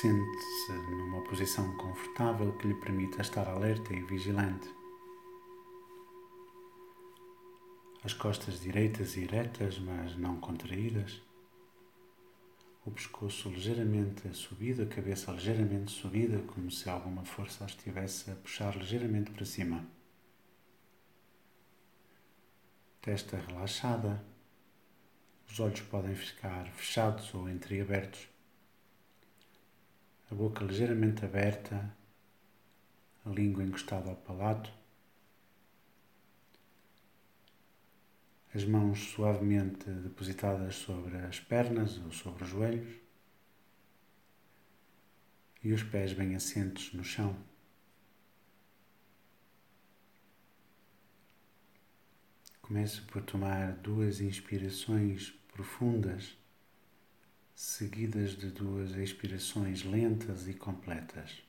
Sente-se numa posição confortável que lhe permita estar alerta e vigilante. As costas direitas e eretas, mas não contraídas. O pescoço ligeiramente subido, a cabeça ligeiramente subida, como se alguma força a estivesse a puxar ligeiramente para cima. Testa relaxada. Os olhos podem ficar fechados ou entreabertos a boca ligeiramente aberta, a língua encostada ao palato, as mãos suavemente depositadas sobre as pernas ou sobre os joelhos e os pés bem assentos no chão. Comece por tomar duas inspirações profundas seguidas de duas expirações lentas e completas.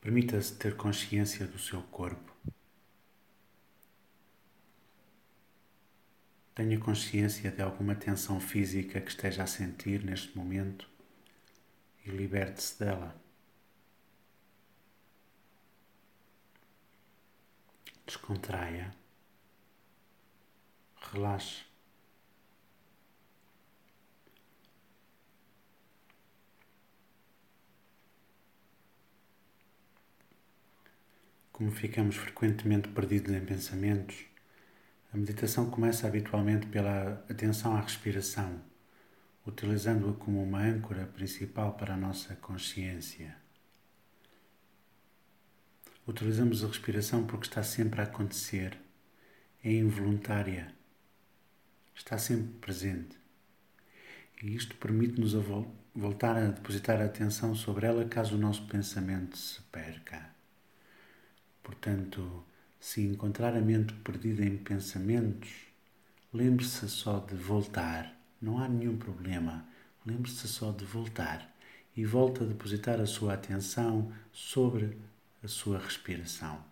Permita-se ter consciência do seu corpo. Tenha consciência de alguma tensão física que esteja a sentir neste momento e liberte-se dela. Descontraia. Relaxe. Como ficamos frequentemente perdidos em pensamentos, a meditação começa habitualmente pela atenção à respiração, utilizando-a como uma âncora principal para a nossa consciência. Utilizamos a respiração porque está sempre a acontecer, é involuntária, está sempre presente. E isto permite-nos voltar a depositar a atenção sobre ela caso o nosso pensamento se perca. Portanto, se encontrar a mente perdida em pensamentos, lembre-se só de voltar. Não há nenhum problema. Lembre-se só de voltar e volte a depositar a sua atenção sobre a sua respiração.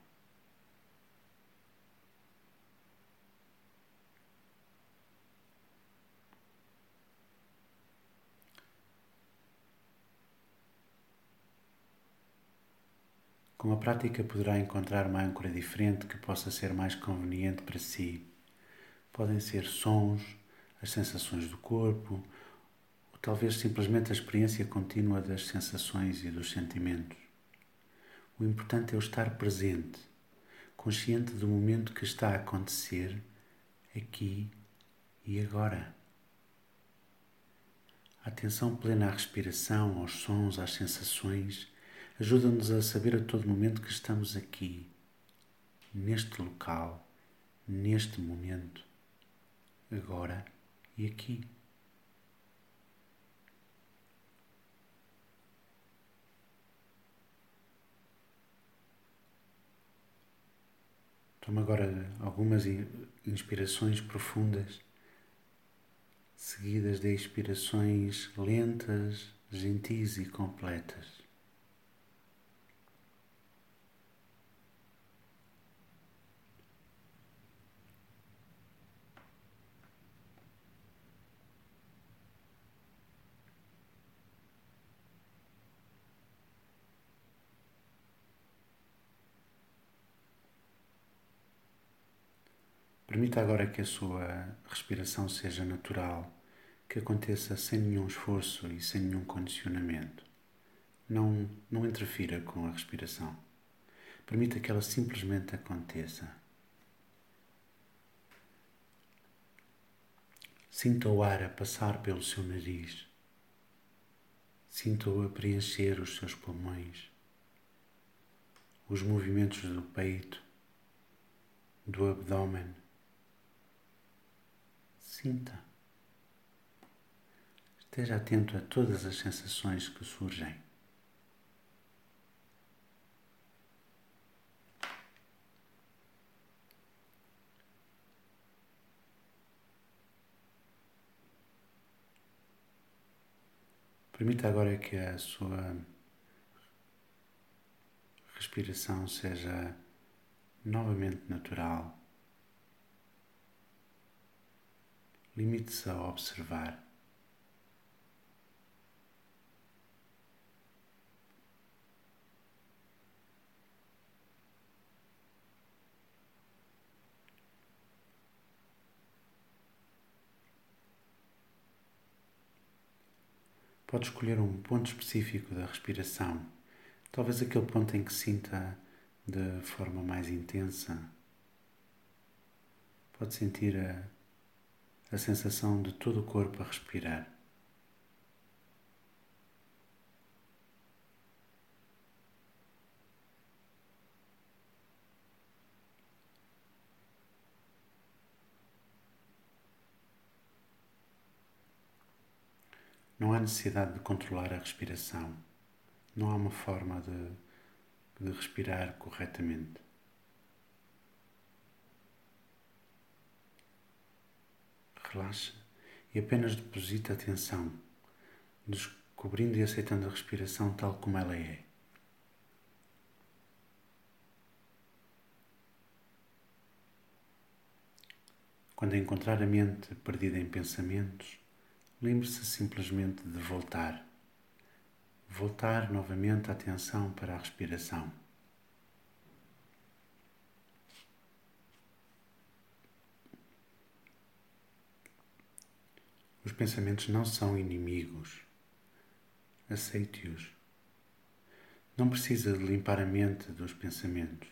Com a prática poderá encontrar uma âncora diferente que possa ser mais conveniente para si. Podem ser sons, as sensações do corpo, ou talvez simplesmente a experiência contínua das sensações e dos sentimentos. O importante é o estar presente, consciente do momento que está a acontecer aqui e agora. Atenção plena à respiração, aos sons, às sensações Ajuda-nos a saber a todo momento que estamos aqui, neste local, neste momento, agora e aqui. Toma agora algumas inspirações profundas, seguidas de expirações lentas, gentis e completas. Permita agora que a sua respiração seja natural, que aconteça sem nenhum esforço e sem nenhum condicionamento. Não, não interfira com a respiração. Permita que ela simplesmente aconteça. Sinta o ar a passar pelo seu nariz. Sinta-o a preencher os seus pulmões. Os movimentos do peito, do abdômen Sinta. Esteja atento a todas as sensações que surgem. Permita agora que a sua respiração seja novamente natural. Limite-se a observar. Pode escolher um ponto específico da respiração, talvez aquele ponto em que sinta de forma mais intensa. Pode sentir a, a sensação de todo o corpo a respirar. Não há necessidade de controlar a respiração. Não há uma forma de, de respirar corretamente. Relaxa e apenas deposita atenção, descobrindo e aceitando a respiração tal como ela é. Quando encontrar a mente perdida em pensamentos, Lembre-se simplesmente de voltar. Voltar novamente a atenção para a respiração. Os pensamentos não são inimigos. Aceite-os. Não precisa de limpar a mente dos pensamentos.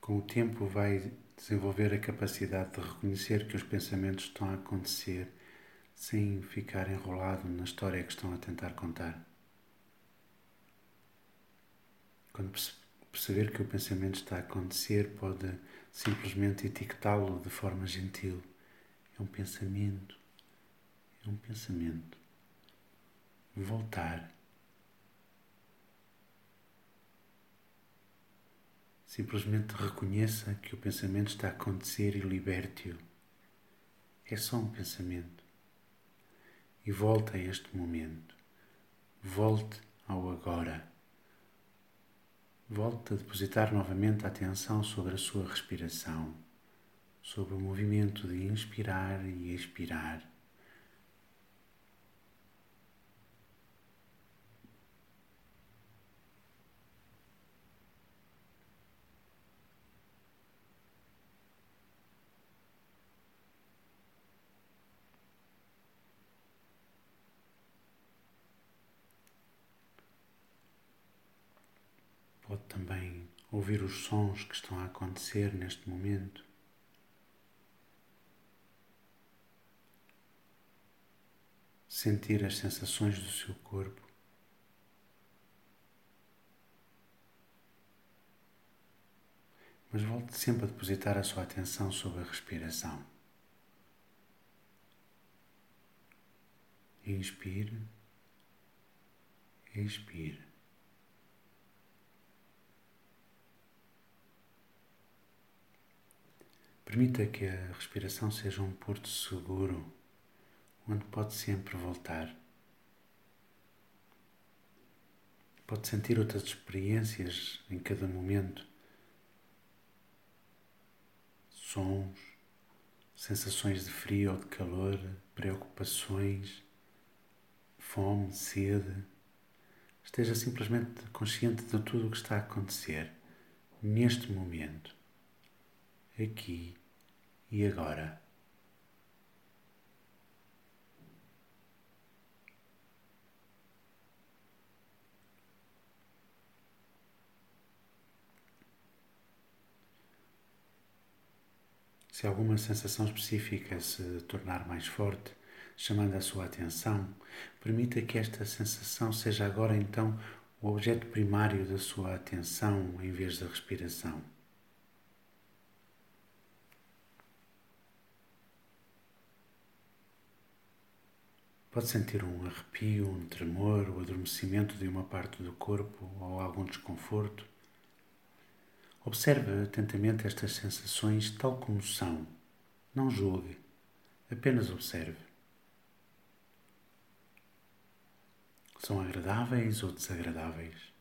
Com o tempo, vai desenvolver a capacidade de reconhecer que os pensamentos estão a acontecer sem ficar enrolado na história que estão a tentar contar. Quando perceber que o pensamento está a acontecer, pode simplesmente etiquetá-lo de forma gentil. É um pensamento. É um pensamento. Voltar Simplesmente reconheça que o pensamento está a acontecer e liberte-o. É só um pensamento. E volte a este momento. Volte ao agora. Volte a depositar novamente a atenção sobre a sua respiração, sobre o movimento de inspirar e expirar Pode também ouvir os sons que estão a acontecer neste momento. Sentir as sensações do seu corpo. Mas volte sempre a depositar a sua atenção sobre a respiração. Inspire, expire. Permita que a respiração seja um porto seguro, onde pode sempre voltar. Pode sentir outras experiências em cada momento. Sons, sensações de frio ou de calor, preocupações, fome, sede. Esteja simplesmente consciente de tudo o que está a acontecer neste momento, aqui e agora. Se alguma sensação específica se tornar mais forte, chamando a sua atenção, permita que esta sensação seja agora então o objeto primário da sua atenção em vez da respiração. Pode sentir um arrepio, um tremor, o adormecimento de uma parte do corpo ou algum desconforto. Observe atentamente estas sensações tal como são. Não julgue, apenas observe. São agradáveis ou desagradáveis?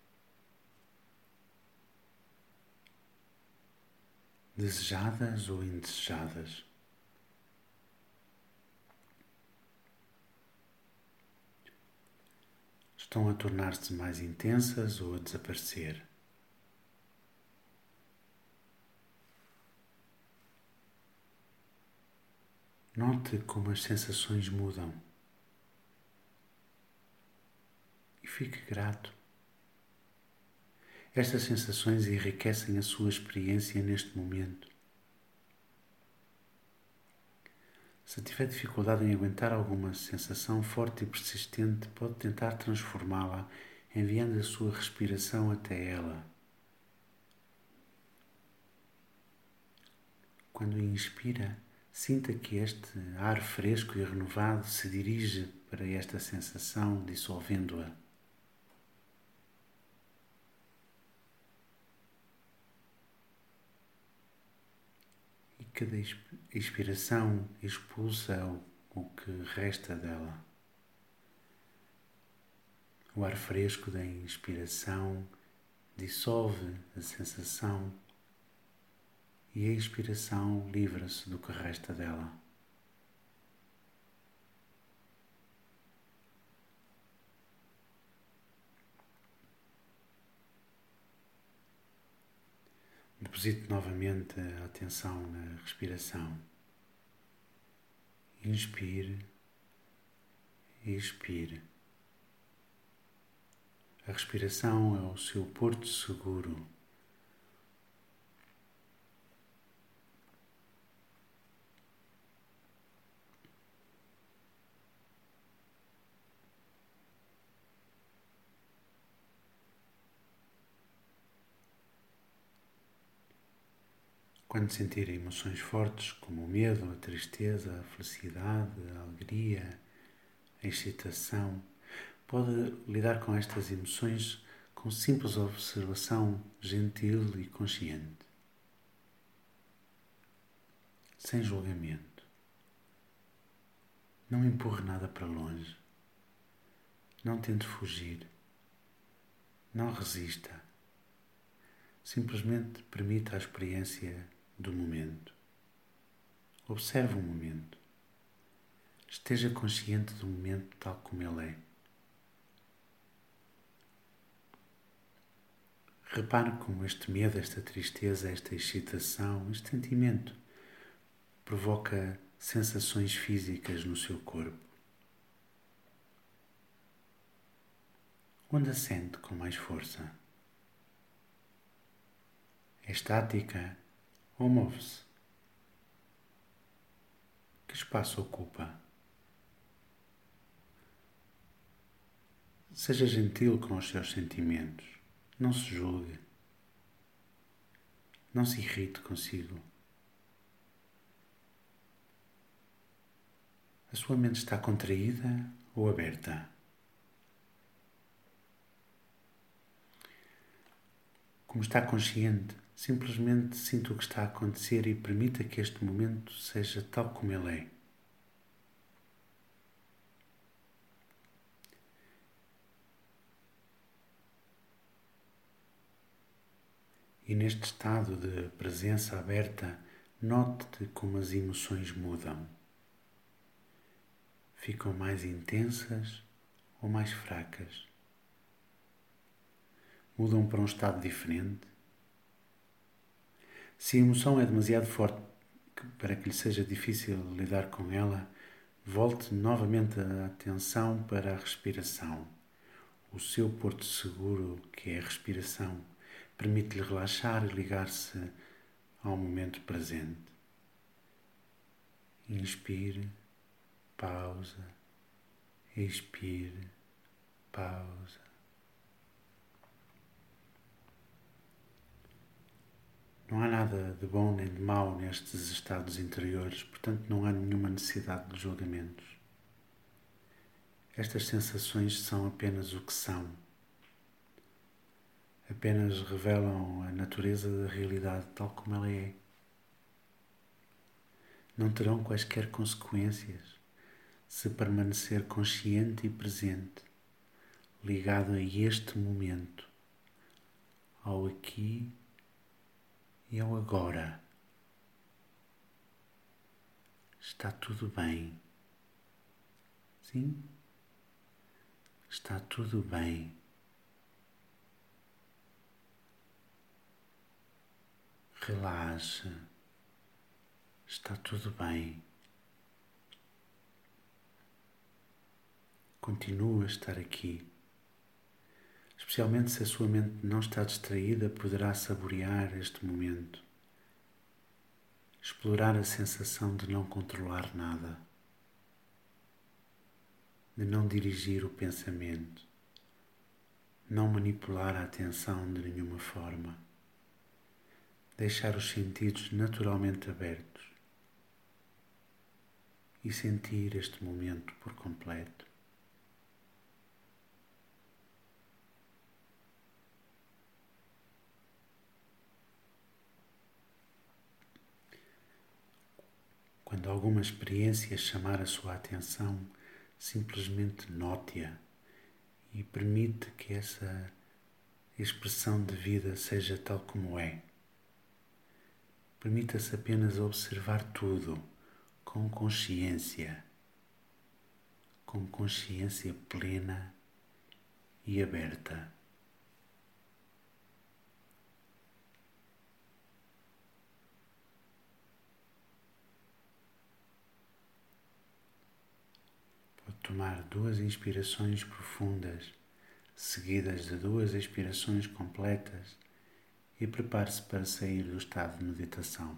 Desejadas ou indesejadas? Estão a tornar-se mais intensas ou a desaparecer? Note como as sensações mudam e fique grato. Estas sensações enriquecem a sua experiência neste momento. Se tiver dificuldade em aguentar alguma sensação forte e persistente, pode tentar transformá-la enviando a sua respiração até ela. Quando inspira, Sinta que este ar fresco e renovado se dirige para esta sensação, dissolvendo-a. Cada expiração expulsa o que resta dela. O ar fresco da inspiração dissolve a sensação e a expiração livra-se do que resta dela. Deposite novamente a atenção na respiração. Inspire expire. A respiração é o seu porto seguro Quando sentir emoções fortes como o medo, a tristeza, a felicidade, a alegria, a excitação, pode lidar com estas emoções com simples observação gentil e consciente, sem julgamento. Não empurre nada para longe. Não tente fugir. Não resista. Simplesmente permita a experiência do momento. Observe o momento. Esteja consciente do momento tal como ele é. Repare como este medo, esta tristeza, esta excitação, este sentimento provoca sensações físicas no seu corpo. Onde a sente com mais força? É estática ou move-se? Que espaço ocupa? Seja gentil com os seus sentimentos. Não se julgue. Não se irrite consigo. A sua mente está contraída ou aberta? Como está consciente, Simplesmente sinta o que está a acontecer e permita que este momento seja tal como ele é. E neste estado de presença aberta, note como as emoções mudam. Ficam mais intensas ou mais fracas. Mudam para um estado diferente se a emoção é demasiado forte para que lhe seja difícil lidar com ela, volte novamente a atenção para a respiração. O seu porto seguro, que é a respiração, permite-lhe relaxar e ligar-se ao momento presente. Inspire, pausa, expire, pausa. Não há nada de bom nem de mau nestes estados interiores, portanto, não há nenhuma necessidade de julgamentos. Estas sensações são apenas o que são. apenas revelam a natureza da realidade tal como ela é. Não terão quaisquer consequências se permanecer consciente e presente, ligado a este momento, ao aqui e ao agora. Está tudo bem. Sim? Está tudo bem. Relaxa. Está tudo bem. Continua a estar aqui. Especialmente se a sua mente não está distraída, poderá saborear este momento, explorar a sensação de não controlar nada, de não dirigir o pensamento, não manipular a atenção de nenhuma forma, deixar os sentidos naturalmente abertos e sentir este momento por completo. Quando alguma experiência chamar a sua atenção, simplesmente note-a e permite que essa expressão de vida seja tal como é. Permita-se apenas observar tudo com consciência, com consciência plena e aberta. Tomar duas inspirações profundas, seguidas de duas expirações completas, e prepare-se para sair do estado de meditação.